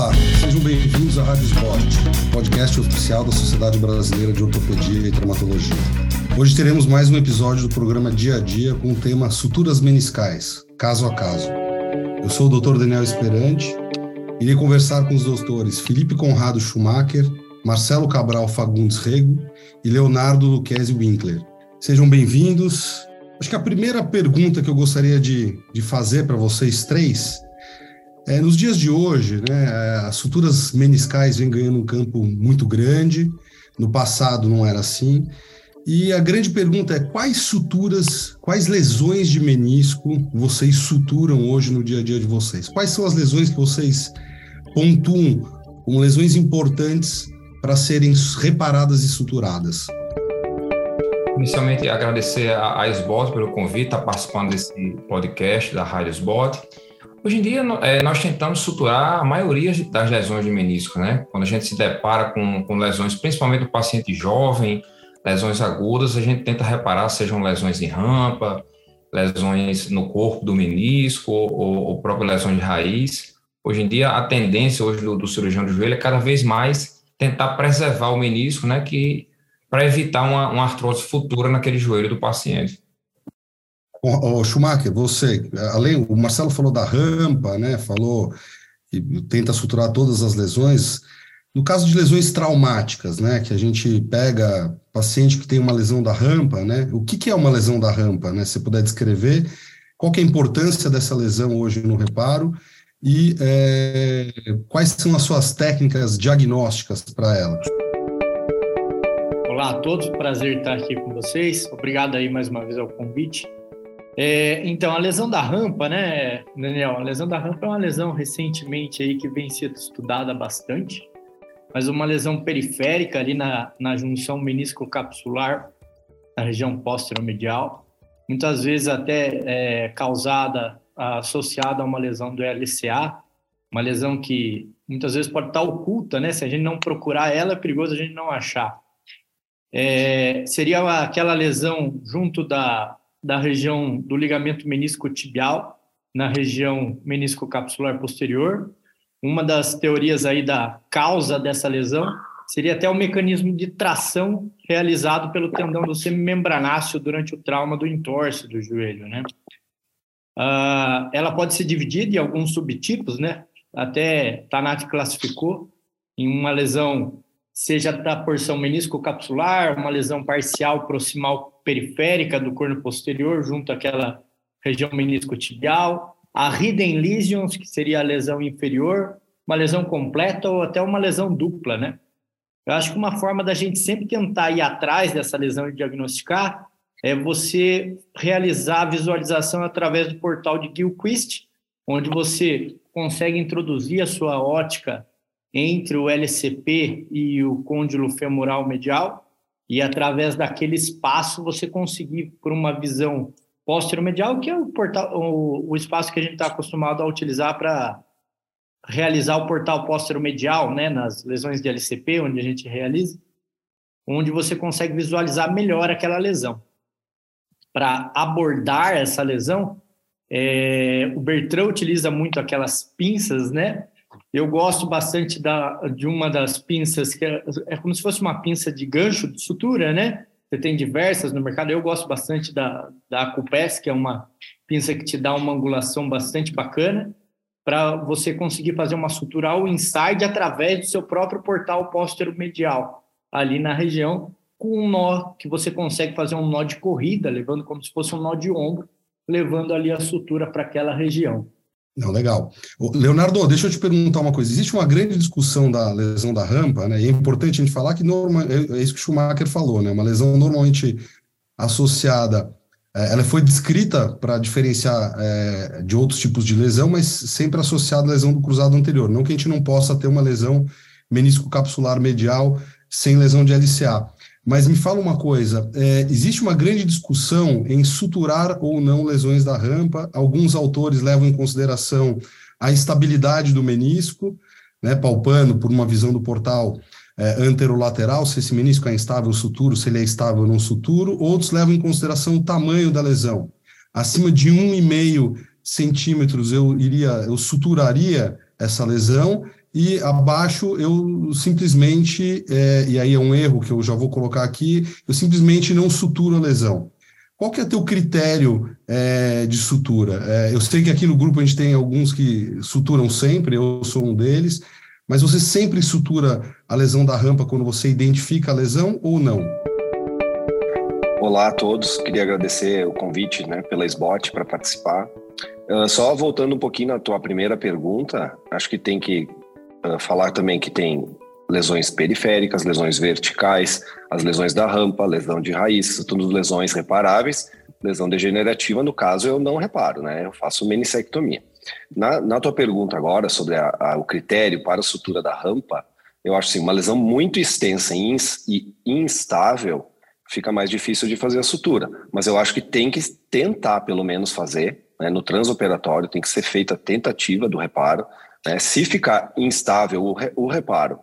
Olá, sejam bem-vindos à Rádio Esporte, podcast oficial da Sociedade Brasileira de Ortopedia e Traumatologia. Hoje teremos mais um episódio do programa Dia a Dia com o tema Suturas Meniscais, caso a caso. Eu sou o Dr. Daniel Esperante, irei conversar com os doutores Felipe Conrado Schumacher, Marcelo Cabral Fagundes Rego e Leonardo Luquezzi Winkler. Sejam bem-vindos. Acho que a primeira pergunta que eu gostaria de, de fazer para vocês três é, nos dias de hoje, né, as suturas meniscais vêm ganhando um campo muito grande, no passado não era assim, e a grande pergunta é quais suturas, quais lesões de menisco vocês suturam hoje no dia a dia de vocês? Quais são as lesões que vocês pontuam como lesões importantes para serem reparadas e suturadas? Inicialmente, agradecer a, a SBOT pelo convite, estar tá participando desse podcast da Rádio SBOT. Hoje em dia, é, nós tentamos suturar a maioria das lesões de menisco, né? Quando a gente se depara com, com lesões, principalmente do paciente jovem, lesões agudas, a gente tenta reparar, sejam lesões em rampa, lesões no corpo do menisco ou, ou próprias lesões de raiz. Hoje em dia, a tendência hoje do, do cirurgião de joelho é cada vez mais tentar preservar o menisco, né? Que para evitar uma, uma artrose futura naquele joelho do paciente. O, Schumacher, você, além, o Marcelo falou da rampa, né? Falou que tenta suturar todas as lesões. No caso de lesões traumáticas, né? Que a gente pega paciente que tem uma lesão da rampa, né? O que, que é uma lesão da rampa, né? Se você puder descrever, qual é a importância dessa lesão hoje no reparo e é, quais são as suas técnicas diagnósticas para ela? Olá a todos, prazer estar aqui com vocês. Obrigado aí mais uma vez ao convite. É, então, a lesão da rampa, né, Daniel? A lesão da rampa é uma lesão recentemente aí que vem sendo estudada bastante, mas uma lesão periférica ali na, na junção menisco-capsular, na região póstero-medial, muitas vezes até é, causada, associada a uma lesão do LCA, uma lesão que muitas vezes pode estar oculta, né? Se a gente não procurar ela, é perigoso a gente não achar. É, seria aquela lesão junto da da região do ligamento menisco-tibial, na região menisco-capsular posterior. Uma das teorias aí da causa dessa lesão seria até o mecanismo de tração realizado pelo tendão do semimembranáceo durante o trauma do entorse do joelho, né? Uh, ela pode ser dividida em alguns subtipos, né? Até Tanat classificou em uma lesão seja da porção menisco-capsular, uma lesão parcial proximal periférica do corno posterior junto àquela região menisco-tibial, a hidden lesions, que seria a lesão inferior, uma lesão completa ou até uma lesão dupla, né? Eu acho que uma forma da gente sempre tentar ir atrás dessa lesão e diagnosticar é você realizar a visualização através do portal de Gilquist, onde você consegue introduzir a sua ótica entre o LCP e o côndilo femoral medial e através daquele espaço você conseguir por uma visão póstero-medial, que é o, portal, o, o espaço que a gente está acostumado a utilizar para realizar o portal póstero-medial, né, nas lesões de LCP, onde a gente realiza, onde você consegue visualizar melhor aquela lesão. Para abordar essa lesão, é, o Bertrand utiliza muito aquelas pinças, né, eu gosto bastante da, de uma das pinças, que é, é, como se fosse uma pinça de gancho de sutura, né? Você tem diversas no mercado. Eu gosto bastante da, da Acupes, que é uma pinça que te dá uma angulação bastante bacana, para você conseguir fazer uma sutura ao inside através do seu próprio portal póstero medial, ali na região, com um nó que você consegue fazer um nó de corrida, levando como se fosse um nó de ombro, levando ali a sutura para aquela região. Não, legal. Leonardo, deixa eu te perguntar uma coisa. Existe uma grande discussão da lesão da rampa, né? E é importante a gente falar que norma, é, é isso que Schumacher falou, né? Uma lesão normalmente associada, é, ela foi descrita para diferenciar é, de outros tipos de lesão, mas sempre associada à lesão do cruzado anterior. Não que a gente não possa ter uma lesão menisco capsular medial sem lesão de LCA. Mas me fala uma coisa: é, existe uma grande discussão em suturar ou não lesões da rampa. Alguns autores levam em consideração a estabilidade do menisco, né, palpando por uma visão do portal é, anterolateral, se esse menisco é instável suturo, se ele é estável não suturo. Outros levam em consideração o tamanho da lesão. Acima de 1,5 centímetros eu iria, eu suturaria essa lesão, e abaixo eu simplesmente, é, e aí é um erro que eu já vou colocar aqui, eu simplesmente não suturo a lesão. Qual que é teu critério é, de sutura? É, eu sei que aqui no grupo a gente tem alguns que suturam sempre, eu sou um deles, mas você sempre sutura a lesão da rampa quando você identifica a lesão ou não? Olá a todos, queria agradecer o convite né, pela SBOT para participar. Uh, só voltando um pouquinho na tua primeira pergunta, acho que tem que uh, falar também que tem lesões periféricas, lesões verticais, as lesões da rampa, lesão de raiz, tudo lesões reparáveis. Lesão degenerativa, no caso, eu não reparo, né? Eu faço menissectomia. Na, na tua pergunta agora sobre a, a, o critério para a sutura da rampa, eu acho assim, uma lesão muito extensa e instável, fica mais difícil de fazer a sutura. Mas eu acho que tem que tentar, pelo menos, fazer. Né? No transoperatório tem que ser feita a tentativa do reparo. Né? Se ficar instável o, re, o reparo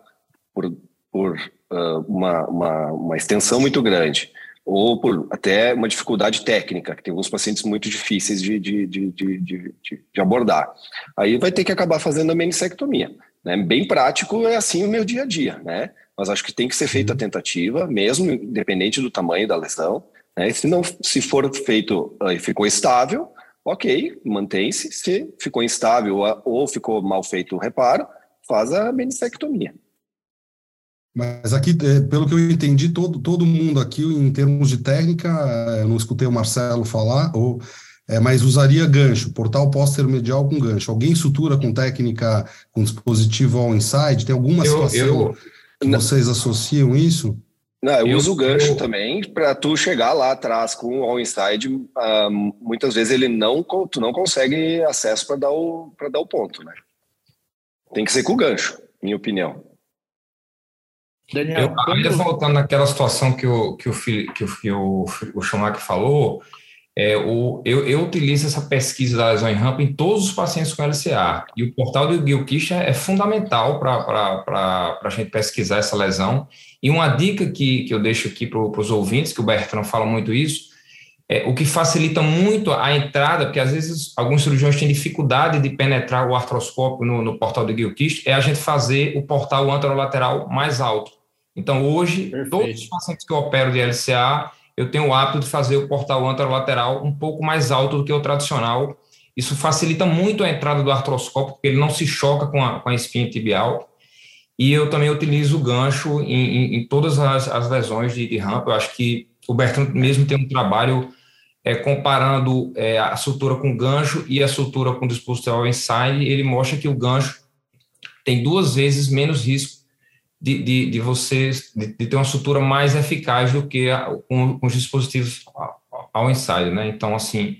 por, por uh, uma, uma, uma extensão muito grande, ou por até uma dificuldade técnica, que tem alguns pacientes muito difíceis de, de, de, de, de, abordar. Aí vai ter que acabar fazendo a menissectomia. Né? Bem prático, é assim o meu dia a dia, né? mas acho que tem que ser feita a uhum. tentativa, mesmo independente do tamanho da lesão. Né? Se não, se for feito e ficou estável, ok, mantém-se. Se ficou instável ou ficou mal feito o reparo, faz a menissectomia. Mas aqui, é, pelo que eu entendi, todo, todo mundo aqui, em termos de técnica, é, eu não escutei o Marcelo falar, ou, é, mas usaria gancho, portal medial com gancho. Alguém sutura com técnica, com dispositivo all inside? Tem alguma eu, situação? Eu vocês associam isso? Não, eu, eu uso o gancho eu... também para tu chegar lá atrás com o all inside. Uh, muitas vezes ele não, tu não consegue acesso para dar o para dar o ponto, né? Tem que ser com o gancho, minha opinião. Daniel, eu, ainda voltando naquela situação que o que o que o, que o, o Schumacher falou, é, o, eu, eu, utilizo essa pesquisa da lesão em rampa em todos os pacientes com LCA. E o portal do Gilkisha é fundamental para a gente pesquisar essa lesão. E uma dica que, que eu deixo aqui para os ouvintes, que o Bertrand fala muito isso, é, o que facilita muito a entrada, porque às vezes alguns cirurgiões têm dificuldade de penetrar o artroscópio no, no portal do Gilkist, é a gente fazer o portal anterolateral mais alto. Então, hoje, Perfeito. todos os pacientes que eu opero de LCA, eu tenho o hábito de fazer o portal anterolateral um pouco mais alto do que o tradicional. Isso facilita muito a entrada do artroscópio, porque ele não se choca com a, com a espinha tibial. E eu também utilizo o gancho em, em, em todas as, as, lesões de, de rampa. Eu acho que o Bertrand mesmo tem um trabalho é, comparando é, a sutura com gancho e a sutura com dispositivo inside. Ele mostra que o gancho tem duas vezes menos risco de, de, de você de, de, ter uma sutura mais eficaz do que a, com, com, os dispositivos ao inside, né? Então, assim,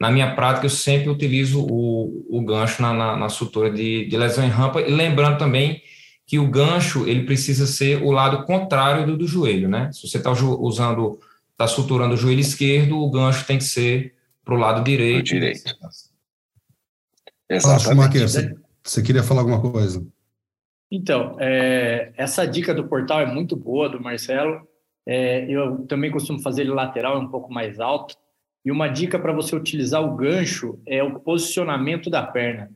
na minha prática, eu sempre utilizo o, o gancho na, na, na sutura de, de lesão em rampa, e lembrando também que o gancho ele precisa ser o lado contrário do, do joelho, né? Se você está usando, está suturando o joelho esquerdo, o gancho tem que ser para o lado direito. direito. Exatamente. Você, você queria falar alguma coisa? Então, é, essa dica do portal é muito boa, do Marcelo. É, eu também costumo fazer ele lateral, um pouco mais alto. E uma dica para você utilizar o gancho é o posicionamento da perna.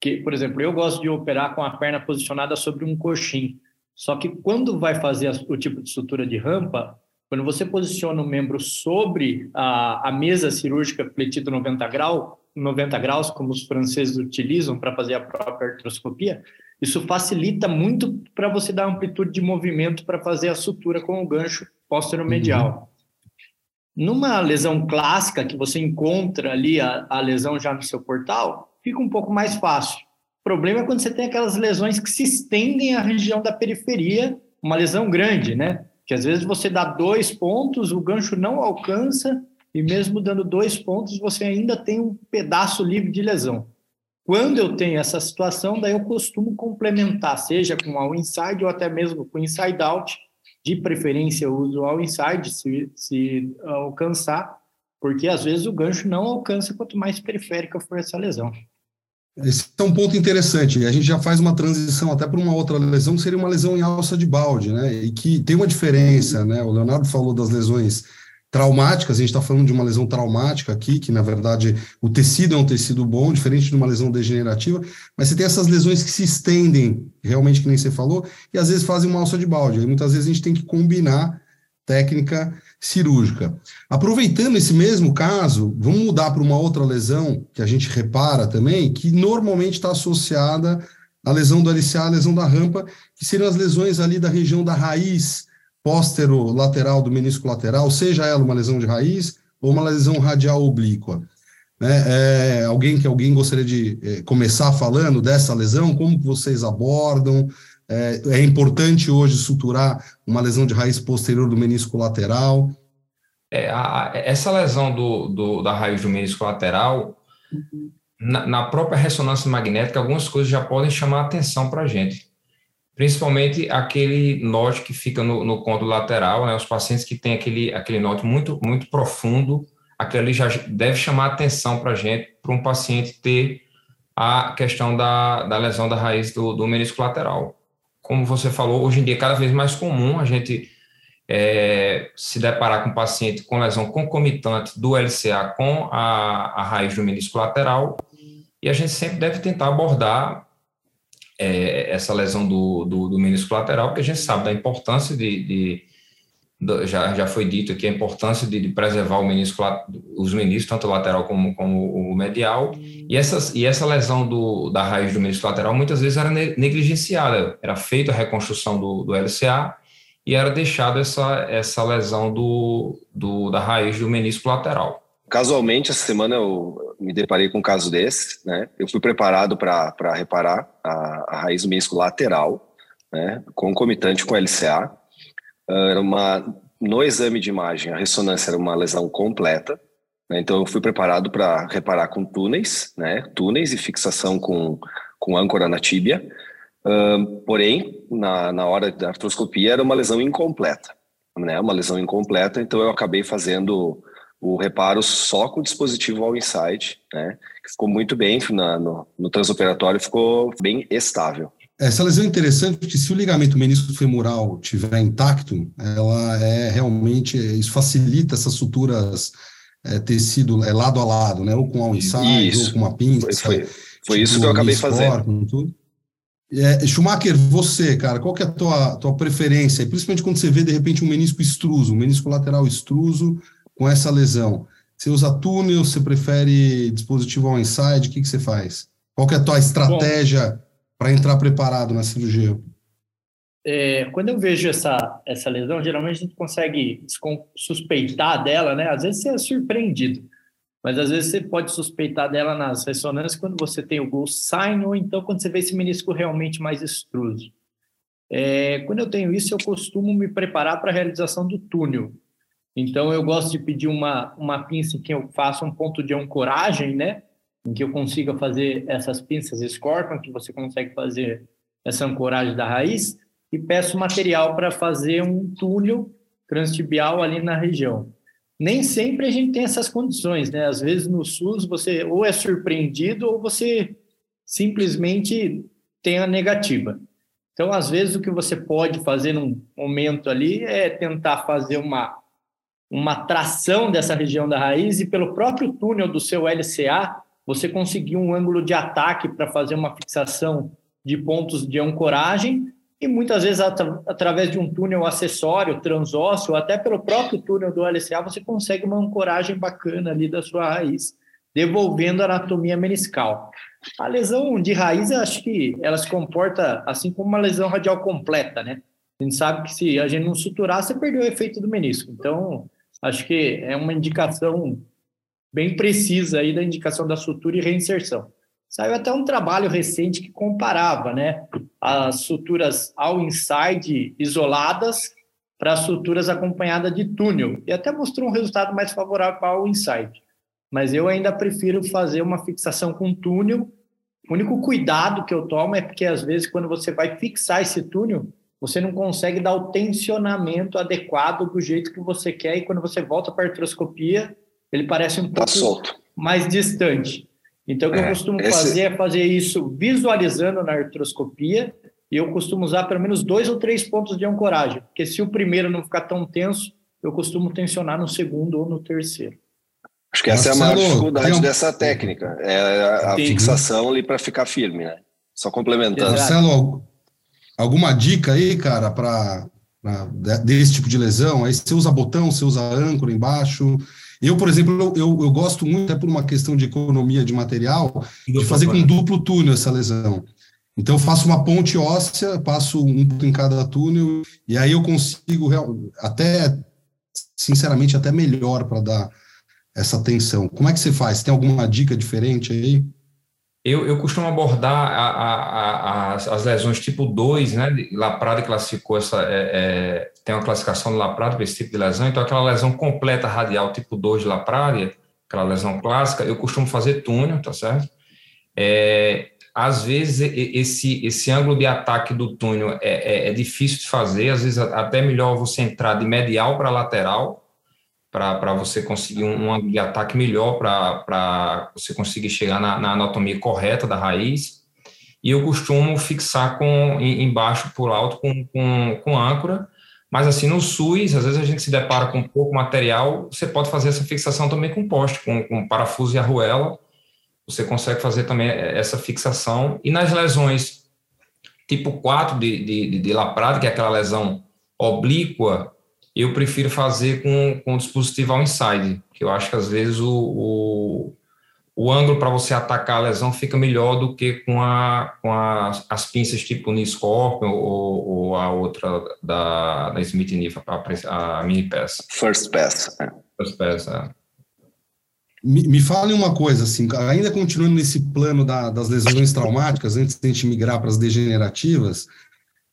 Que, por exemplo, eu gosto de operar com a perna posicionada sobre um coxim. Só que quando vai fazer o tipo de sutura de rampa, quando você posiciona o membro sobre a, a mesa cirúrgica fletida 90 graus, 90 graus, como os franceses utilizam para fazer a própria artroscopia, isso facilita muito para você dar amplitude de movimento para fazer a sutura com o gancho póstero-medial. Uhum. Numa lesão clássica, que você encontra ali a, a lesão já no seu portal, fica um pouco mais fácil. O problema é quando você tem aquelas lesões que se estendem à região da periferia, uma lesão grande, né? Que às vezes você dá dois pontos, o gancho não alcança, e mesmo dando dois pontos, você ainda tem um pedaço livre de lesão. Quando eu tenho essa situação, daí eu costumo complementar, seja com all inside ou até mesmo com inside out. De preferência, eu uso all inside se, se alcançar, porque às vezes o gancho não alcança quanto mais periférica for essa lesão. Esse é um ponto interessante. A gente já faz uma transição até para uma outra lesão, que seria uma lesão em alça de balde, né? E que tem uma diferença, né? O Leonardo falou das lesões traumáticas, a gente está falando de uma lesão traumática aqui, que na verdade o tecido é um tecido bom, diferente de uma lesão degenerativa, mas você tem essas lesões que se estendem, realmente que nem você falou, e às vezes fazem uma alça de balde. E muitas vezes a gente tem que combinar técnica cirúrgica. Aproveitando esse mesmo caso, vamos mudar para uma outra lesão que a gente repara também, que normalmente está associada à lesão do LCA, a lesão da rampa, que seriam as lesões ali da região da raiz póstero-lateral do menisco lateral, seja ela uma lesão de raiz ou uma lesão radial oblíqua. Né? É, alguém que alguém gostaria de é, começar falando dessa lesão, como vocês abordam? É, é, importante hoje suturar uma lesão de raiz posterior do menisco lateral? É, a, essa lesão do, do, da raiz do menisco lateral, na, na, própria ressonância magnética, algumas coisas já podem chamar a atenção para a gente principalmente aquele note que fica no, no côndilo lateral, né, os pacientes que têm aquele, aquele note muito, muito profundo, aquele já deve chamar atenção para a gente, para um paciente ter a questão da, da lesão da raiz do, do menisco lateral. Como você falou, hoje em dia é cada vez mais comum a gente é, se deparar com um paciente com lesão concomitante do LCA com a, a raiz do menisco lateral, e a gente sempre deve tentar abordar é, essa lesão do, do, do, menisco lateral, porque a gente sabe da importância de, de, já, já foi dito aqui, a importância de, de, preservar o menisco, os meniscos, tanto o lateral como, como o medial, e, essas, e essa lesão do, da raiz do menisco lateral muitas vezes era negligenciada, era feita a reconstrução do, do LCA e era deixada essa, essa lesão do, do, da raiz do menisco lateral. Casualmente, essa semana eu me deparei com um caso desse, né? Eu fui preparado para reparar a, a, raiz do menisco lateral, né? Concomitante com LCA. Era uma, no exame de imagem, a ressonância era uma lesão completa, né? então eu fui preparado para reparar com túneis, né? Túneis e fixação com, com âncora na tíbia. Uh, porém, na, na hora da artroscopia, era uma lesão incompleta, né? Uma lesão incompleta, então eu acabei fazendo o reparo só com o dispositivo All Inside, né? Que ficou muito bem na, no, no transoperatório, ficou bem estável. Essa lesão é interessante porque se o ligamento menisco femoral estiver intacto, ela é realmente, isso facilita essas suturas é, tecido é, lado a lado, né? Ou com all inside, isso. ou com uma pinça. Foi, foi, foi tipo isso que eu acabei fazendo. Tudo. É, Schumacher, você, cara, qual que é a tua, tua preferência? Principalmente quando você vê, de repente, um menisco extruso, um menisco lateral extruso, com essa lesão? Você usa túnel, você prefere dispositivo on inside? O que, que você faz? Qual que é a tua estratégia para entrar preparado na cirurgia? É, quando eu vejo essa, essa lesão, geralmente a gente consegue suspeitar dela, né? Às vezes você é surpreendido, mas às vezes você pode suspeitar dela nas ressonâncias quando você tem o ghost sign ou então quando você vê esse menisco realmente mais extruso. É, quando eu tenho isso, eu costumo me preparar para a realização do túnel. Então, eu gosto de pedir uma, uma pinça em que eu faça um ponto de ancoragem, né? Em que eu consiga fazer essas pinças Scorpion, que você consegue fazer essa ancoragem da raiz, e peço material para fazer um túnel transtibial ali na região. Nem sempre a gente tem essas condições, né? Às vezes no SUS você ou é surpreendido ou você simplesmente tem a negativa. Então, às vezes, o que você pode fazer num momento ali é tentar fazer uma uma tração dessa região da raiz e pelo próprio túnel do seu LCA, você conseguir um ângulo de ataque para fazer uma fixação de pontos de ancoragem e muitas vezes at através de um túnel acessório, transósseo, até pelo próprio túnel do LCA, você consegue uma ancoragem bacana ali da sua raiz, devolvendo a anatomia meniscal. A lesão de raiz, acho que ela se comporta assim como uma lesão radial completa, né? A gente sabe que se a gente não suturar, você perdeu o efeito do menisco. Então, Acho que é uma indicação bem precisa aí da indicação da sutura e reinserção. Saiu até um trabalho recente que comparava né, as suturas ao inside isoladas para as suturas acompanhadas de túnel, e até mostrou um resultado mais favorável ao inside. Mas eu ainda prefiro fazer uma fixação com túnel. O único cuidado que eu tomo é porque, às vezes, quando você vai fixar esse túnel, você não consegue dar o tensionamento adequado do jeito que você quer, e quando você volta para a artroscopia, ele parece um tá pouco solto. mais distante. Então, o que é, eu costumo esse... fazer é fazer isso visualizando na artroscopia, e eu costumo usar pelo menos dois ou três pontos de ancoragem, porque se o primeiro não ficar tão tenso, eu costumo tensionar no segundo ou no terceiro. Acho que essa Marcelo, é a maior dificuldade um... dessa técnica, é a, a fixação ali para ficar firme, né? Só complementando. Marcelo, alguma dica aí, cara, para desse tipo de lesão? Aí você usa botão, você usa âncora embaixo. Eu, por exemplo, eu, eu gosto muito, até por uma questão de economia de material, de fazer com duplo túnel essa lesão. Então, eu faço uma ponte óssea, passo um em cada túnel, e aí eu consigo até, sinceramente, até melhor para dar essa tensão. Como é que você faz? Tem alguma dica diferente aí? Eu, eu costumo abordar a, a, a, as lesões tipo 2, né? Laprada classificou essa. É, é, tem uma classificação do Laprada para esse tipo de lesão, então aquela lesão completa radial tipo 2 de Laprada, aquela lesão clássica, eu costumo fazer túnel, tá certo? É, às vezes esse, esse ângulo de ataque do túnel é, é, é difícil de fazer, às vezes até melhor você entrar de medial para lateral, para você conseguir um, ângulo de ataque melhor, para você conseguir chegar na, na, anatomia correta da raiz. E eu costumo fixar com embaixo por alto com, com, com âncora, mas assim, no SUS, às vezes a gente se depara com pouco material, você pode fazer essa fixação também com poste, com, com parafuso e arruela, você consegue fazer também essa fixação. E nas lesões tipo 4 de, de, de Laprade, que é aquela lesão oblíqua, eu prefiro fazer com, com o dispositivo ao inside, que eu acho que às vezes o, o, o ângulo para você atacar a lesão fica melhor do que com, a, com as, as pinças tipo o Scorpion ou, ou, a outra da, da Smith Nifa, a, a mini pass. First pass. É. First pass, é. Me, me fale uma coisa, assim, ainda continuando nesse plano da, das lesões traumáticas, antes de a gente migrar para as degenerativas,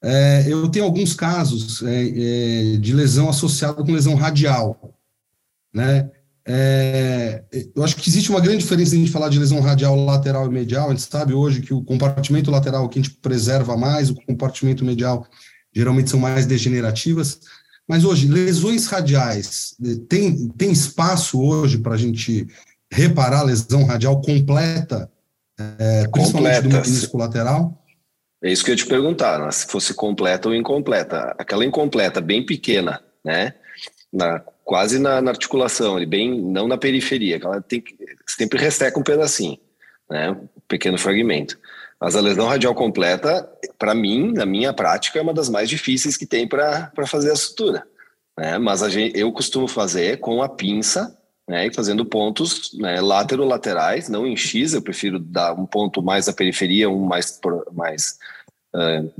é, eu tenho alguns casos é, é, de lesão associada com lesão radial, né? É, eu acho que existe uma grande diferença em a gente falar de lesão radial lateral e medial. A gente sabe hoje que o compartimento lateral é que a gente preserva mais, o compartimento medial geralmente são mais degenerativas. Mas hoje, lesões radiais, tem, tem espaço hoje para a gente reparar a lesão radial completa, é, principalmente do menisco lateral? É isso que eu ia te perguntar, né? se fosse completa ou incompleta. Aquela incompleta, bem pequena, né? Na, quase na, na articulação, bem, não na periferia, aquela tem que, sempre resseca um pedacinho, né? Um pequeno fragmento. Mas a lesão radial completa, para mim, na minha prática, é uma das mais difíceis que tem para fazer a sutura. Né? Mas a gente, eu costumo fazer com a pinça né, e fazendo pontos né, laterais, não em X, eu prefiro dar um ponto mais à periferia, um mais, mais uh,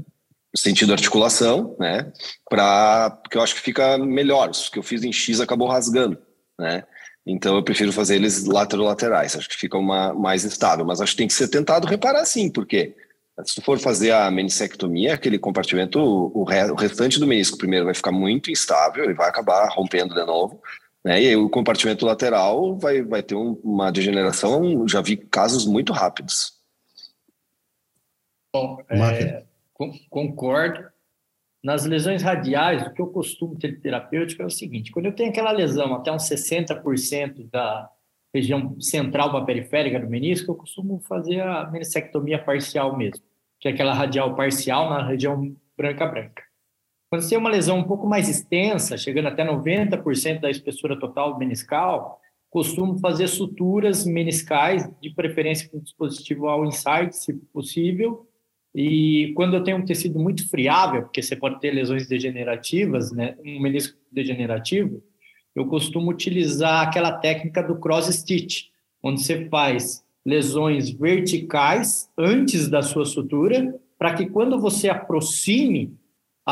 sentido articulação, né, para porque eu acho que fica melhor, o que eu fiz em X acabou rasgando, né, então eu prefiro fazer eles laterais, acho que fica uma, mais estável, mas acho que tem que ser tentado reparar sim, porque se tu for fazer a meniscectomia, aquele compartimento, o, o restante do menisco primeiro vai ficar muito instável, ele vai acabar rompendo de novo, né? E aí o compartimento lateral vai, vai ter um, uma degeneração, já vi casos muito rápidos. Bom, é, concordo. Nas lesões radiais, o que eu costumo ter terapêutico é o seguinte: quando eu tenho aquela lesão até uns 60% da região central para periférica do menisco, eu costumo fazer a meniscectomia parcial mesmo, que é aquela radial parcial na região branca-branca. Quando você tem uma lesão um pouco mais extensa, chegando até 90% da espessura total meniscal, costumo fazer suturas meniscais, de preferência com dispositivo ao inside, se possível. E quando eu tenho um tecido muito friável, porque você pode ter lesões degenerativas, né, um menisco degenerativo, eu costumo utilizar aquela técnica do cross stitch, onde você faz lesões verticais antes da sua sutura, para que quando você aproxime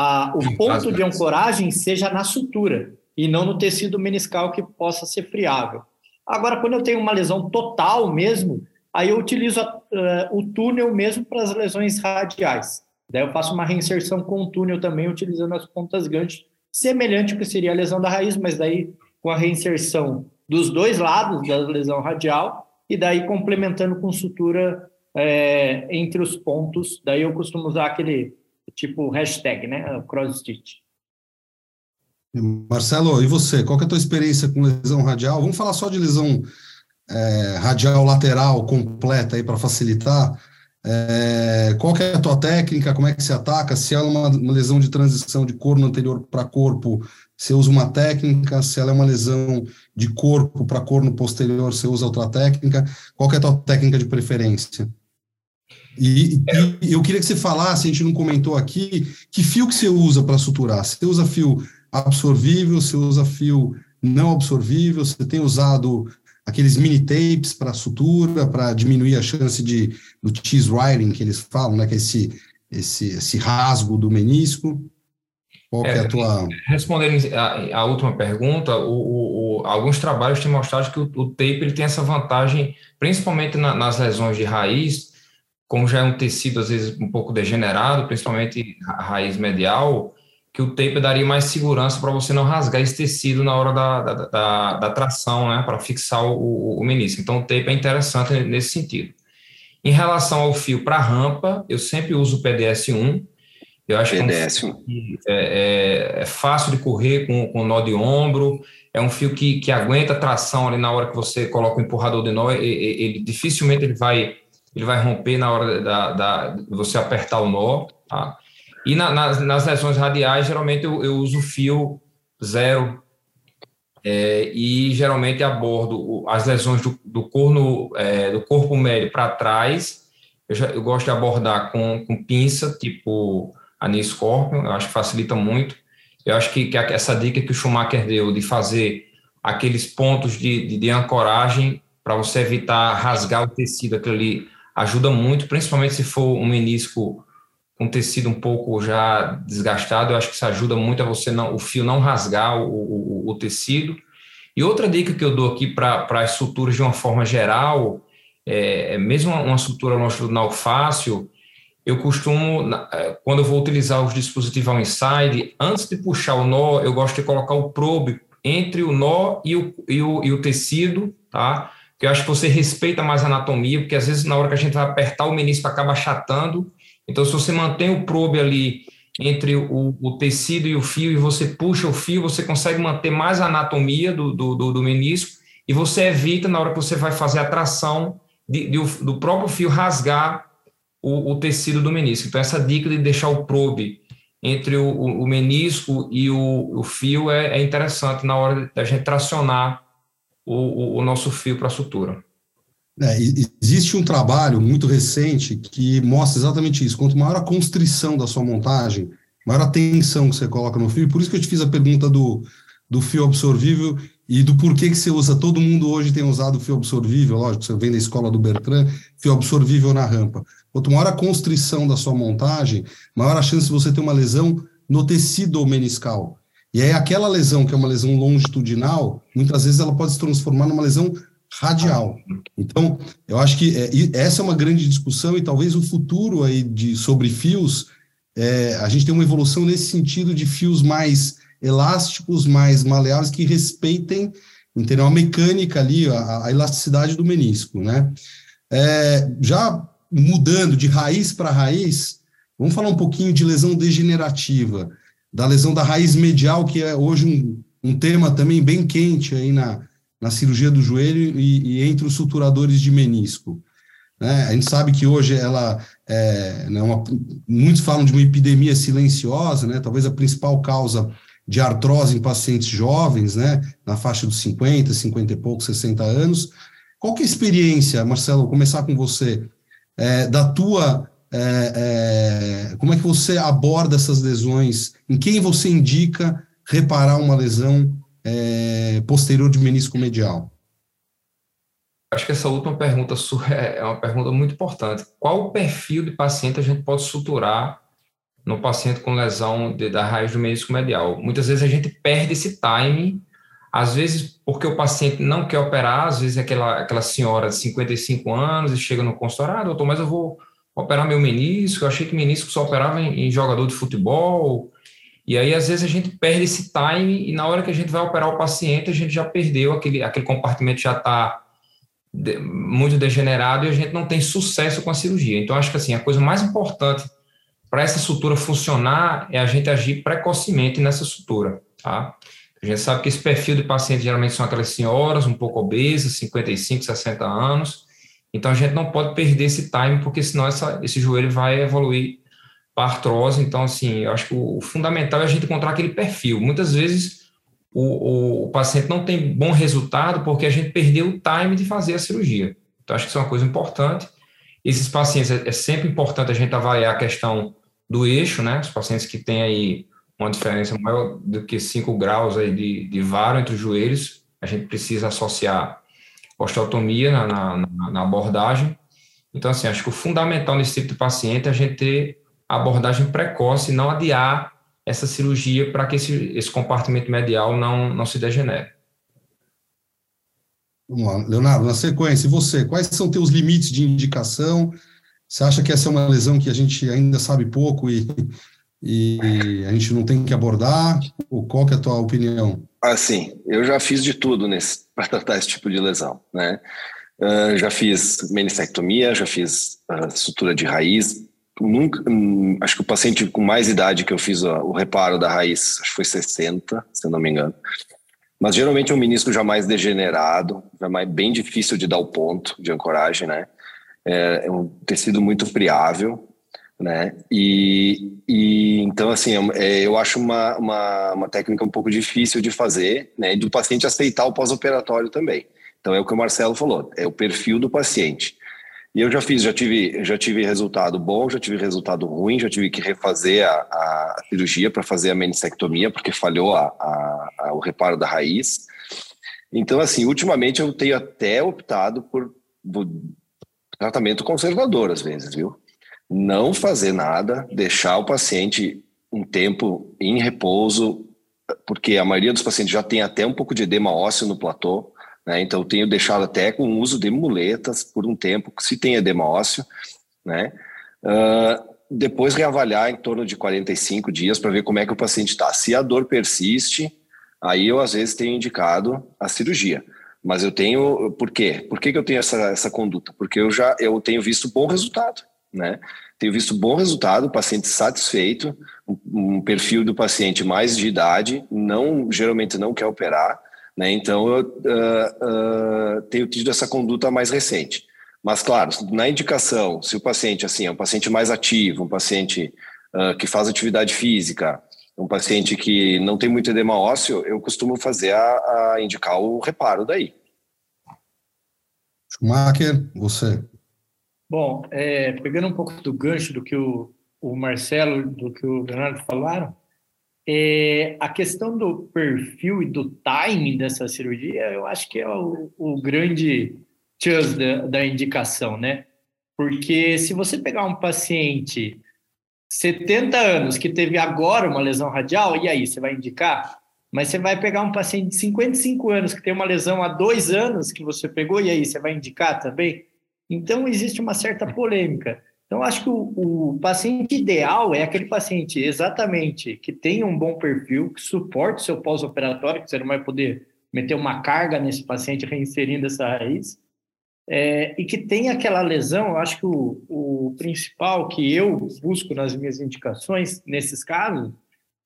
a, o ponto de ancoragem seja na sutura e não no tecido meniscal que possa ser friável. Agora, quando eu tenho uma lesão total mesmo, aí eu utilizo a, uh, o túnel mesmo para as lesões radiais. Daí eu faço uma reinserção com o túnel também, utilizando as pontas gancho, semelhante ao que seria a lesão da raiz, mas daí com a reinserção dos dois lados da lesão radial e daí complementando com sutura é, entre os pontos. Daí eu costumo usar aquele tipo hashtag, né? Cross stitch. Marcelo, e você? Qual é a tua experiência com lesão radial? Vamos falar só de lesão é, radial lateral completa aí para facilitar. É, qual é a tua técnica? Como é que se ataca? Se ela é uma, uma lesão de transição de corno anterior para corpo, você usa uma técnica. Se ela é uma lesão de corpo para corno posterior, você usa outra técnica. Qual é a tua técnica de preferência? E, e, eu queria que você falasse, a gente não comentou aqui, que fio que você usa para suturar? Você usa fio absorvível, você usa fio não absorvível, você tem usado aqueles mini tapes para sutura, para diminuir a chance de do cheese writing que eles falam, né, que é esse, esse, esse rasgo do menisco. Qual é, é a tua... Respondendo a, a última pergunta, o, o, alguns trabalhos têm mostrado que o, o tape ele tem essa vantagem, principalmente na, nas lesões de raiz, como já é um tecido às vezes um pouco degenerado, principalmente a raiz medial, que o tape daria mais segurança para você não rasgar esse tecido na hora da, da, da, da tração, né, para fixar o, o, menisco. Então, o tape é interessante nesse sentido. Em relação ao fio para rampa, eu sempre uso o PDS-1. Eu acho PDS. que é, um é, é, é, fácil de correr com, com nó de ombro, é um fio que, que aguenta tração ali na hora que você coloca o empurrador de nó, ele, ele dificilmente ele vai, ele vai romper na hora da, da, você apertar o nó, tá? E na, nas, nas lesões radiais, geralmente eu, eu uso fio zero é, e geralmente abordo as lesões do, do, corno, é, do corpo médio para trás. Eu, já, eu, gosto de abordar com, com pinça, tipo a Knee Scorpion, eu acho que facilita muito. Eu acho que, que essa dica que o Schumacher deu de fazer aqueles pontos de, de, de ancoragem para você evitar rasgar o tecido, ali ajuda muito, principalmente se for um menisco com tecido um pouco já desgastado, eu acho que isso ajuda muito a você não, o fio não rasgar o, o, o tecido. E outra dica que eu dou aqui para as suturas de uma forma geral, é, é mesmo uma, sutura longitudinal fácil, eu costumo, é, quando eu vou utilizar os dispositivos ao inside, antes de puxar o nó, eu gosto de colocar o probe entre o nó e o, e o, e o tecido, tá? Que eu acho que você respeita mais a anatomia, porque às vezes na hora que a gente vai apertar o menisco acaba achatando, então, se você mantém o probe ali entre o, o, tecido e o fio e você puxa o fio, você consegue manter mais a anatomia do, do, do menisco e você evita, na hora que você vai fazer a tração, de, de, do próprio fio rasgar o, o, tecido do menisco. Então, essa dica de deixar o probe entre o, o menisco e o, fio é, é, interessante na hora da gente tracionar o, nosso fio para a sutura. É, existe um trabalho muito recente que mostra exatamente isso. Quanto maior a constrição da sua montagem, maior a tensão que você coloca no fio. Por isso que eu te fiz a pergunta do, do fio absorvível e do porquê que você usa. Todo mundo hoje tem usado fio absorvível, lógico, você vem da escola do Bertrand, fio absorvível na rampa. Quanto maior a constrição da sua montagem, maior a chance de você ter uma lesão no tecido meniscal. E aí aquela lesão, que é uma lesão longitudinal, muitas vezes ela pode se transformar numa lesão radial. Então, eu acho que é, essa é uma grande discussão e talvez o futuro aí de, sobre fios, é, a gente tem uma evolução nesse sentido de fios mais elásticos, mais maleáveis, que respeitem entendeu? a mecânica ali, a, a elasticidade do menisco. Né? É, já mudando de raiz para raiz, vamos falar um pouquinho de lesão degenerativa, da lesão da raiz medial, que é hoje um, um tema também bem quente aí na, na cirurgia do joelho e, e entre os suturadores de menisco. Né? A gente sabe que hoje ela é né, uma, muitos falam de uma epidemia silenciosa, né? Talvez a principal causa de artrose em pacientes jovens, né? Na faixa dos 50, 50 e poucos, 60 anos. Qual que é a experiência, Marcelo? Vou começar com você é, da tua é, é, como é que você aborda essas lesões? Em quem você indica reparar uma lesão é, posterior de menisco medial? Acho que essa última pergunta é, é uma pergunta muito importante. Qual o perfil de paciente a gente pode suturar no paciente com lesão de, da raiz do menisco medial? Muitas vezes a gente perde esse time, às vezes porque o paciente não quer operar, às vezes é aquela, aquela senhora de 55 anos e chega no consultório, ah, doutor, mas eu vou operar meu menisco, eu achei que menisco só operava em, em jogador de futebol, e aí, às vezes, a gente perde esse time e na hora que a gente vai operar o paciente, a gente já perdeu aquele, aquele compartimento, já está de, muito degenerado e a gente não tem sucesso com a cirurgia. Então, acho que assim, a coisa mais importante para essa sutura funcionar é a gente agir precocemente nessa sutura, tá? A gente sabe que esse perfil de paciente geralmente são aquelas senhoras um pouco obesas, 55, 60 anos, Então a gente não pode perder esse time, porque senão essa, esse joelho vai evoluir para artrose. Então, assim, eu acho que o, fundamental é a gente encontrar aquele perfil. Muitas vezes o, o, o, paciente não tem bom resultado porque a gente perdeu o time de fazer a cirurgia. Então, acho que isso é uma coisa importante. Esses pacientes, é, é sempre importante a gente avaliar a questão do eixo, né? Os pacientes que têm aí uma diferença maior do que 5 graus aí de, de varo entre os joelhos, a gente precisa associar osteotomia na, na, na, abordagem. Então, assim, acho que o fundamental nesse tipo de paciente é a gente ter abordagem precoce, não adiar essa cirurgia para que esse, esse compartimento medial não, não se degenere. Vamos lá, Leonardo, na sequência, e você, quais são teus limites de indicação? Você acha que essa é uma lesão que a gente ainda sabe pouco e, e a gente não tem que abordar? Ou qual que é a tua opinião? Assim, eu já fiz de tudo para tratar esse tipo de lesão, né? Uh, já fiz menistectomia, já fiz uh, sutura de raiz. Nunca, um, acho que o paciente com mais idade que eu fiz uh, o reparo da raiz, acho que foi 60, se não me engano. Mas geralmente é um menisco já mais degenerado, já mais bem difícil de dar o ponto de ancoragem, né? É, é um tecido muito friável, né? E, e então assim, é, eu acho uma, uma, uma, técnica um pouco difícil de fazer, né? E do paciente aceitar o pós-operatório também. Então é o que o Marcelo falou, é o perfil do paciente. E eu já fiz, já tive, já tive resultado bom, já tive resultado ruim, já tive que refazer a, a cirurgia para fazer a menistectomia porque falhou a, a, o reparo da raiz. Então assim, ultimamente eu tenho até optado por, por tratamento conservador às vezes, viu? Não fazer nada, deixar o paciente um tempo em repouso, porque a maioria dos pacientes já tem até um pouco de edema ósseo no platô, né? Então, eu tenho deixado até com o uso de muletas por um tempo, se tem edema ósseo, né? Uh, depois reavaliar em torno de 45 dias para ver como é que o paciente está. Se a dor persiste, aí eu às vezes tenho indicado a cirurgia. Mas eu tenho, por quê? Por que, que eu tenho essa, essa conduta? Porque eu já eu tenho visto bom resultado né? Tenho visto bom resultado, paciente satisfeito, um, perfil do paciente mais de idade, não geralmente não quer operar, né? Então eu uh, uh, tenho tido essa conduta mais recente. Mas claro, na indicação, se o paciente assim é um paciente mais ativo, um paciente uh, que faz atividade física, um paciente que não tem muito edema ósseo, eu costumo fazer a, a indicar o reparo daí. Schumacher, você Bom, é, pegando um pouco do gancho do que o, o Marcelo, do que o Leonardo falaram, é, a questão do perfil e do timing dessa cirurgia, eu acho que é o, o grande chance da, da indicação, né? Porque se você pegar um paciente 70 anos que teve agora uma lesão radial, e aí, você vai indicar? Mas você vai pegar um paciente de 55 anos que tem uma lesão há dois anos que você pegou, e aí, você vai indicar também? Então, existe uma certa polêmica. Então, acho que o, o, paciente ideal é aquele paciente exatamente que tenha um bom perfil, que suporte o seu pós-operatório, que você não vai poder meter uma carga nesse paciente reinserindo essa raiz, é, e que tenha aquela lesão. Eu acho que o, o principal que eu busco nas minhas indicações, nesses casos,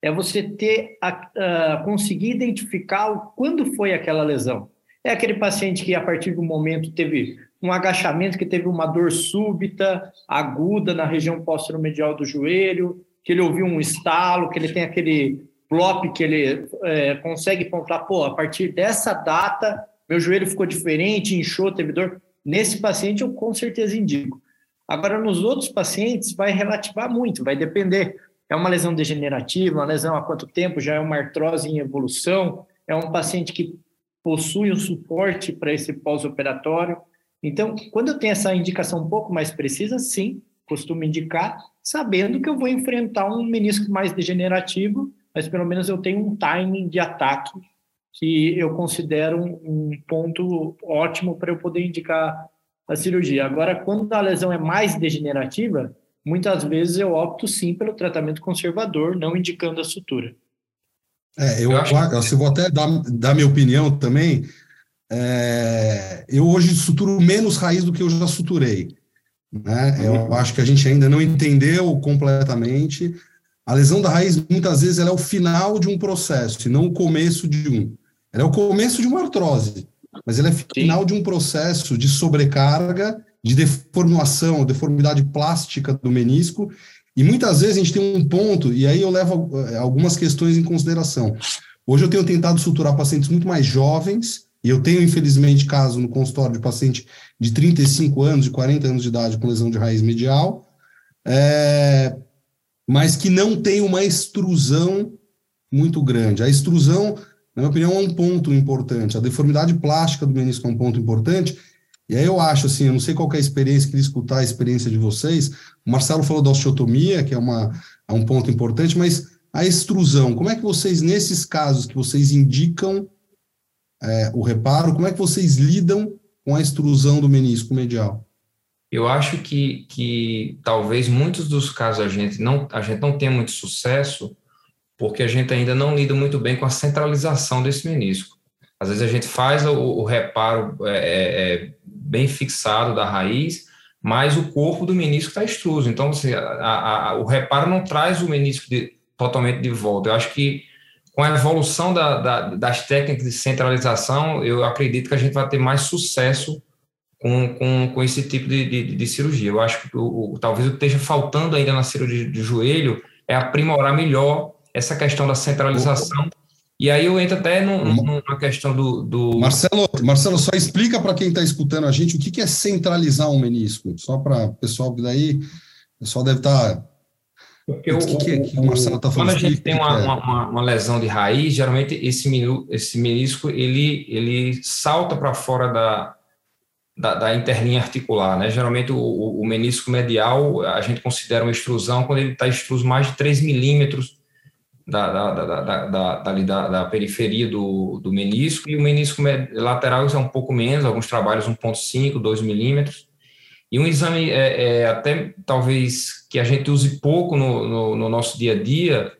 é você ter a, a conseguir identificar quando foi aquela lesão. É aquele paciente que, a partir do momento, teve um agachamento que teve uma dor súbita, aguda na região medial do joelho, que ele ouviu um estalo, que ele tem aquele plop que ele é, consegue pontuar, pô, a partir dessa data, meu joelho ficou diferente, inchou, teve dor. Nesse paciente, eu com certeza indico. Agora, nos outros pacientes, vai relativar muito, vai depender. É uma lesão degenerativa, uma lesão há quanto tempo, já é uma artrose em evolução, é um paciente que possui um suporte para esse pós-operatório. Então, quando eu tenho essa indicação um pouco mais precisa, sim, costumo indicar, sabendo que eu vou enfrentar um menisco mais degenerativo, mas pelo menos eu tenho um timing de ataque que eu considero um, ponto ótimo para eu poder indicar a cirurgia. Agora, quando a lesão é mais degenerativa, muitas vezes eu opto sim pelo tratamento conservador, não indicando a sutura. É, eu, eu, acho... eu vou até dar, dar minha opinião também. É, eu hoje suturo menos raiz do que eu já suturei. Né? Eu uhum. acho que a gente ainda não entendeu completamente. A lesão da raiz, muitas vezes, ela é o final de um processo, e não o começo de um. Ela é o começo de uma artrose, mas ela é final Sim. de um processo de sobrecarga de deformação, deformidade plástica do menisco, e muitas vezes a gente tem um ponto, e aí eu levo eh, algumas questões em consideração. Hoje eu tenho tentado suturar pacientes muito mais jovens, e eu tenho, infelizmente, caso no consultório de paciente de 35 anos, de 40 anos de idade com lesão de raiz medial, é, mas que não tem uma extrusão muito grande. A extrusão, na minha opinião, é um ponto importante. A deformidade plástica do menisco é um ponto importante, e aí eu acho assim, eu não sei qual é a experiência, queria escutar a experiência de vocês. O Marcelo falou da osteotomia, que é, uma, é um ponto importante, mas a extrusão, como é que vocês, nesses casos que vocês indicam é, o reparo, como é que vocês lidam com a extrusão do menisco medial? Eu acho que, que talvez muitos dos casos a gente não a gente não tenha muito sucesso porque a gente ainda não lida muito bem com a centralização desse menisco. Às vezes a gente faz o, o reparo é, é, é bem fixado da raiz, mas o corpo do menisco está extruso. Então, você, a, a, o reparo não traz o menisco de, totalmente de volta. Eu acho que com a evolução da, da, das técnicas de centralização, eu acredito que a gente vai ter mais sucesso com, com, com esse tipo de, de, de cirurgia. Eu acho que o, o, talvez o que esteja faltando ainda na cirurgia de joelho é aprimorar melhor essa questão da centralização e aí eu entro até numa questão do, do... Marcelo, Marcelo, só explica para quem está escutando a gente o que, que é centralizar um menisco, só para o pessoal que daí, o pessoal deve estar... Tá... Porque o, que, que, que o Marcelo está falando? Quando a gente tem uma, é? uma, uma, lesão de raiz, geralmente esse, esse menisco ele, ele salta para fora da, da, da, interlinha articular, né? Geralmente o, o, menisco medial a gente considera uma extrusão quando ele está extruso mais de 3 milímetros da, da, da, da, da, da periferia do, do menisco, e o menisco lateral é um pouco menos, alguns trabalhos 1,5, 2 milímetros. E um exame é, é, até talvez que a gente use pouco no, no, no nosso dia a dia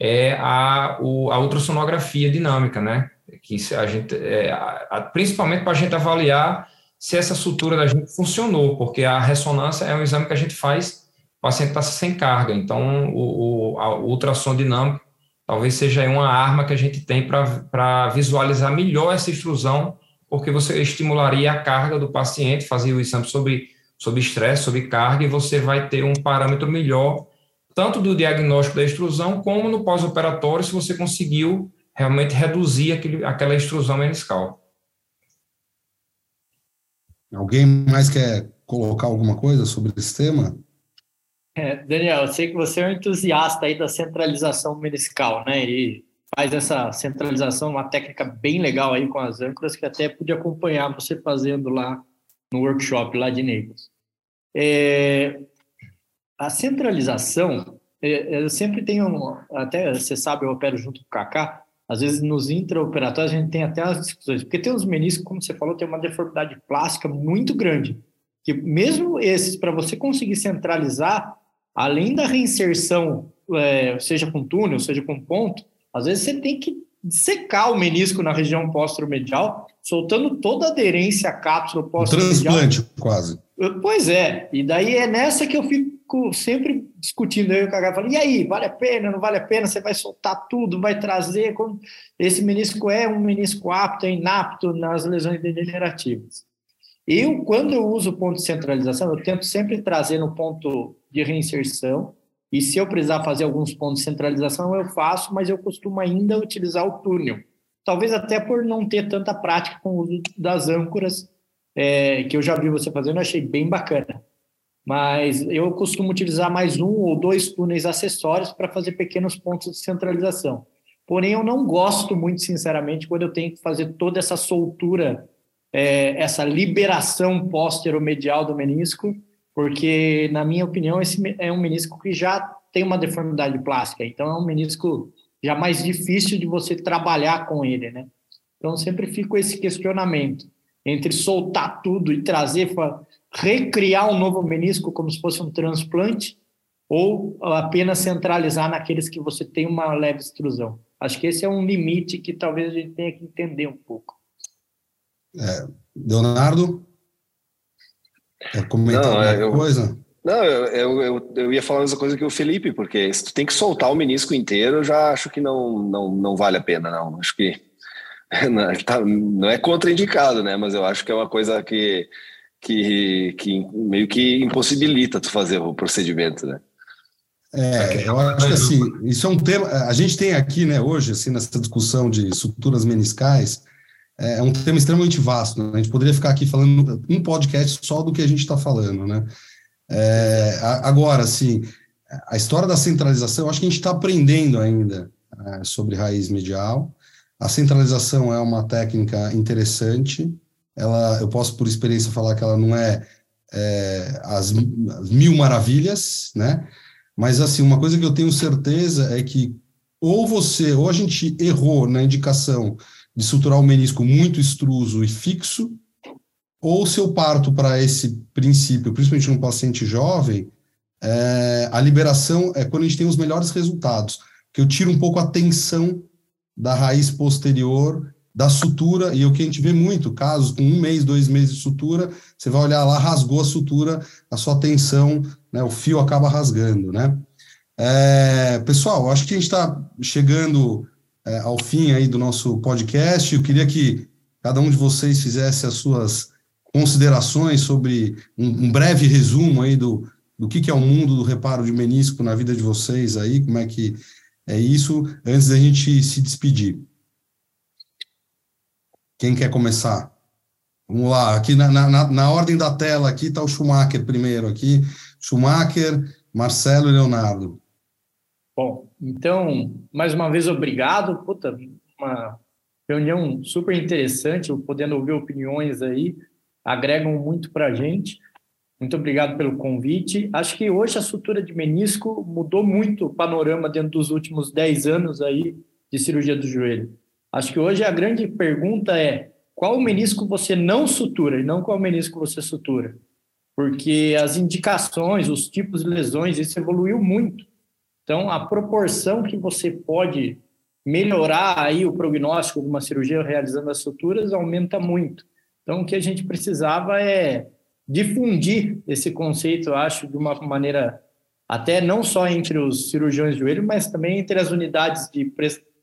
é a, o, a ultrassonografia dinâmica, né? Que a gente, é, a, principalmente para a gente avaliar se essa sutura da gente funcionou, porque a ressonância é um exame que a gente faz, o paciente está sem carga, então o, o, a, ultrassom dinâmico talvez seja uma arma que a gente tem para visualizar melhor essa extrusão, porque você estimularia a carga do paciente, fazia o exame sobre sobre estresse, sobre carga, e você vai ter um parâmetro melhor, tanto do diagnóstico da extrusão, como no pós-operatório, se você conseguiu realmente reduzir aquele, aquela extrusão meniscal. Alguém mais quer colocar alguma coisa sobre esse tema? É, Daniel, eu sei que você é um entusiasta aí da centralização meniscal, né? E faz essa centralização, uma técnica bem legal aí com as âncoras, que até pude acompanhar você fazendo lá no workshop lá de Naples. É, a centralização, é, eu sempre tenho, até você sabe, eu opero junto com o Kaká, às vezes nos intraoperatórios a gente tem até as discussões, porque tem os meniscos, como você falou, tem uma deformidade plástica muito grande, que mesmo esses, para você conseguir centralizar, além da reinserção, é, seja com túnel, seja com ponto, às vezes você tem que secar o menisco na região póstero-medial, soltando toda a aderência à cápsula póstero-medial. Transplante, quase. Pois é, e daí é nessa que eu fico sempre discutindo aí o Cagá, falo, e aí, vale a pena, não vale a pena, você vai soltar tudo, vai trazer, esse menisco é um menisco apto, é inapto nas lesões degenerativas. Eu, quando eu uso o ponto de centralização, eu tento sempre trazer no ponto de reinserção, e se eu precisar fazer alguns pontos de centralização, eu faço, mas eu costumo ainda utilizar o túnel. Talvez até por não ter tanta prática com o uso das âncoras, é, que eu já vi você fazendo, achei bem bacana. Mas eu costumo utilizar mais um ou dois túneis acessórios para fazer pequenos pontos de centralização. Porém, eu não gosto muito, sinceramente, quando eu tenho que fazer toda essa soltura é, essa liberação póstero-medial do menisco, porque, na minha opinião, esse é um menisco que já tem uma deformidade plástica, então é um menisco já mais difícil de você trabalhar com ele, né? Então, sempre fico esse questionamento entre soltar tudo e trazer, recriar um novo menisco como se fosse um transplante, ou apenas centralizar naqueles que você tem uma leve extrusão. Acho que esse é um limite que talvez a gente tenha que entender um pouco. É, Leonardo? Quer comentar não, alguma eu, coisa? Não, eu, eu, eu, ia falar a mesma coisa que o Felipe, porque se tu tem que soltar o menisco inteiro, eu já acho que não, não, não vale a pena, não. Acho que não, tá, não é contraindicado, né? Mas eu acho que é uma coisa que que, que meio que impossibilita tu fazer o procedimento, né? É, eu acho que assim, isso é um tema. A gente tem aqui, né, hoje, assim, nessa discussão de suturas meniscais, é, é um tema extremamente vasto. Né? A gente poderia ficar aqui falando um podcast só do que a gente está falando, né? É, agora, assim, a história da centralização, eu acho que a gente está aprendendo ainda é, sobre raiz medial. A centralização é uma técnica interessante. Ela, eu posso, por experiência, falar que ela não é, é as, as mil maravilhas, né? Mas, assim, uma coisa que eu tenho certeza é que ou você, ou a gente errou na indicação de suturar o menisco muito extruso e fixo, ou se eu parto para esse princípio, principalmente num paciente jovem, é, a liberação é quando a gente tem os melhores resultados, que eu tiro um pouco a tensão da raiz posterior da sutura, e o que a gente vê muito, casos com um mês, dois meses de sutura, você vai olhar lá, rasgou a sutura, a sua tensão, né, o fio acaba rasgando, né? É, pessoal, acho que a gente está chegando é, ao fim aí do nosso podcast, eu queria que cada um de vocês fizesse as suas considerações sobre um, um breve resumo aí do, do que, que é o mundo do reparo de menisco na vida de vocês aí, como é que é isso, antes da gente se despedir. Quem quer começar? Vamos lá, aqui na, na, na ordem da tela, aqui está o Schumacher primeiro, aqui, Schumacher, Marcelo e Leonardo. Bom, então, mais uma vez, obrigado, puta, uma reunião super interessante, podendo ouvir opiniões aí, agregam muito para a gente. Muito obrigado pelo convite. Acho que hoje a sutura de menisco mudou muito o panorama dentro dos últimos 10 anos aí de cirurgia do joelho. Acho que hoje a grande pergunta é qual menisco você não sutura e não qual menisco você sutura. Porque as indicações, os tipos de lesões, isso evoluiu muito. Então, a proporção que você pode melhorar aí o prognóstico de uma cirurgia realizando as suturas aumenta muito. Então, o que a gente precisava é difundir esse conceito, acho, de uma maneira até não só entre os cirurgiões de joelho, mas também entre as unidades de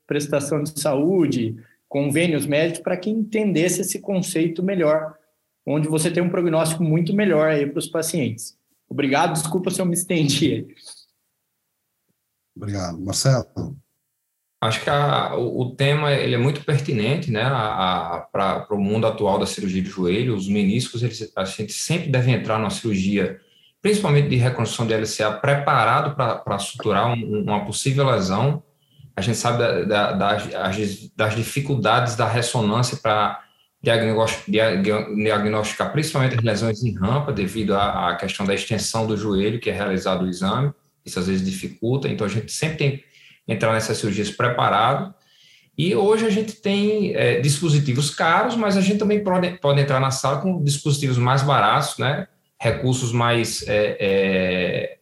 prestação de saúde, convênios médicos, para que entendesse esse conceito melhor, onde você tem um prognóstico muito melhor aí para os pacientes. Obrigado, desculpa se eu me estendi. Obrigado. Marcelo? Acho que a, o, o, tema ele é muito pertinente né, para o mundo atual da cirurgia de joelho. Os meniscos, eles, a gente sempre deve entrar na cirurgia, principalmente de reconstrução de LCA, preparado para suturar um, uma possível lesão a gente sabe da, da, das, das, dificuldades da ressonância para diagnosticar principalmente as lesões em rampa, devido à, à, questão da extensão do joelho, que é realizado o exame, isso às vezes dificulta, então a gente sempre tem que entrar nessas cirurgias preparado, e hoje a gente tem é, dispositivos caros, mas a gente também pode, pode entrar na sala com dispositivos mais baratos, né, recursos mais é, é,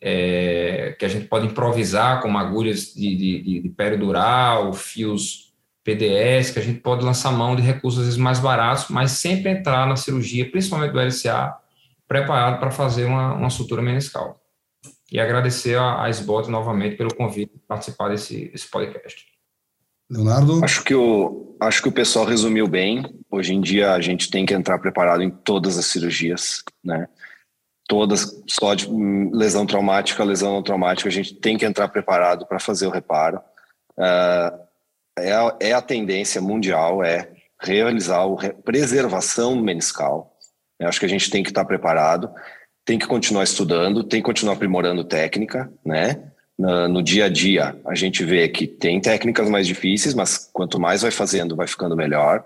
é, que a gente pode improvisar, como agulhas de, de, de peridural, fios PDS, que a gente pode lançar mão de recursos às vezes mais baratos, mas sempre entrar na cirurgia, principalmente do LCA, preparado para fazer uma, uma sutura meniscal. E agradecer a, a SBOT novamente pelo convite de participar desse, desse podcast. Leonardo? Acho que, o, acho que o pessoal resumiu bem. Hoje em dia a gente tem que entrar preparado em todas as cirurgias, né? todas só de lesão traumática, lesão não traumática, a gente tem que entrar preparado para fazer o reparo. Uh, é, a, é, a, tendência mundial, é realizar a preservação meniscal. Eu acho que a gente tem que estar preparado, tem que continuar estudando, tem que continuar aprimorando técnica, né? No, no dia a dia, a gente vê que tem técnicas mais difíceis, mas quanto mais vai fazendo, vai ficando melhor.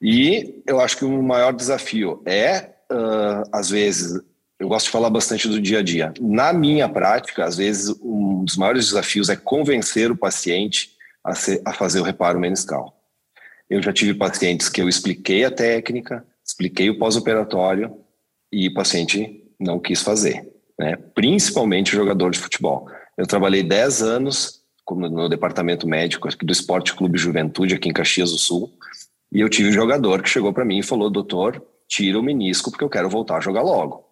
E eu acho que o maior desafio é, uh, às vezes, eu gosto de falar bastante do dia a dia. Na minha prática, às vezes, um dos maiores desafios é convencer o paciente a, ser, a fazer o reparo meniscal. Eu já tive pacientes que eu expliquei a técnica, expliquei o pós-operatório e o paciente não quis fazer, né? principalmente o jogador de futebol. Eu trabalhei 10 anos no departamento médico do Esporte Clube Juventude, aqui em Caxias do Sul, e eu tive um jogador que chegou para mim e falou: Doutor, tira o menisco porque eu quero voltar a jogar logo.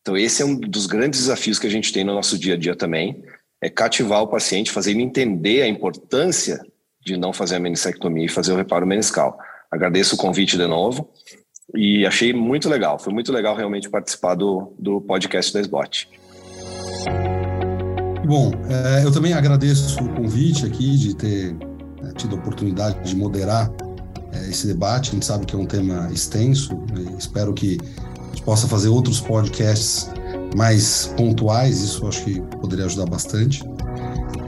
Então, esse é um dos grandes desafios que a gente tem no nosso dia a dia também, é cativar o paciente, fazer ele entender a importância de não fazer a meniscectomia e fazer o reparo meniscal. Agradeço o convite de novo E achei muito legal, foi muito legal realmente participar do, do podcast da SBOT. Bom, é, eu também agradeço o convite aqui de ter é, tido a oportunidade de moderar é, esse debate. A gente sabe que é um tema extenso, espero que a gente possa fazer outros podcasts mais pontuais, isso acho que poderia ajudar bastante.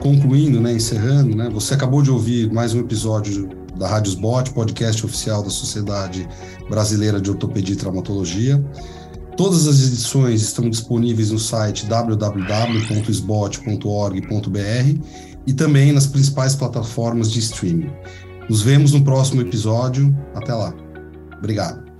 Concluindo, né, encerrando, né, você acabou de ouvir mais um episódio da Rádio Sbot, podcast oficial da Sociedade Brasileira de Ortopedia e Traumatologia. Todas as edições estão disponíveis no site www.sbot.org.br e também nas principais plataformas de streaming. Nos vemos no próximo episódio. Até lá. Obrigado.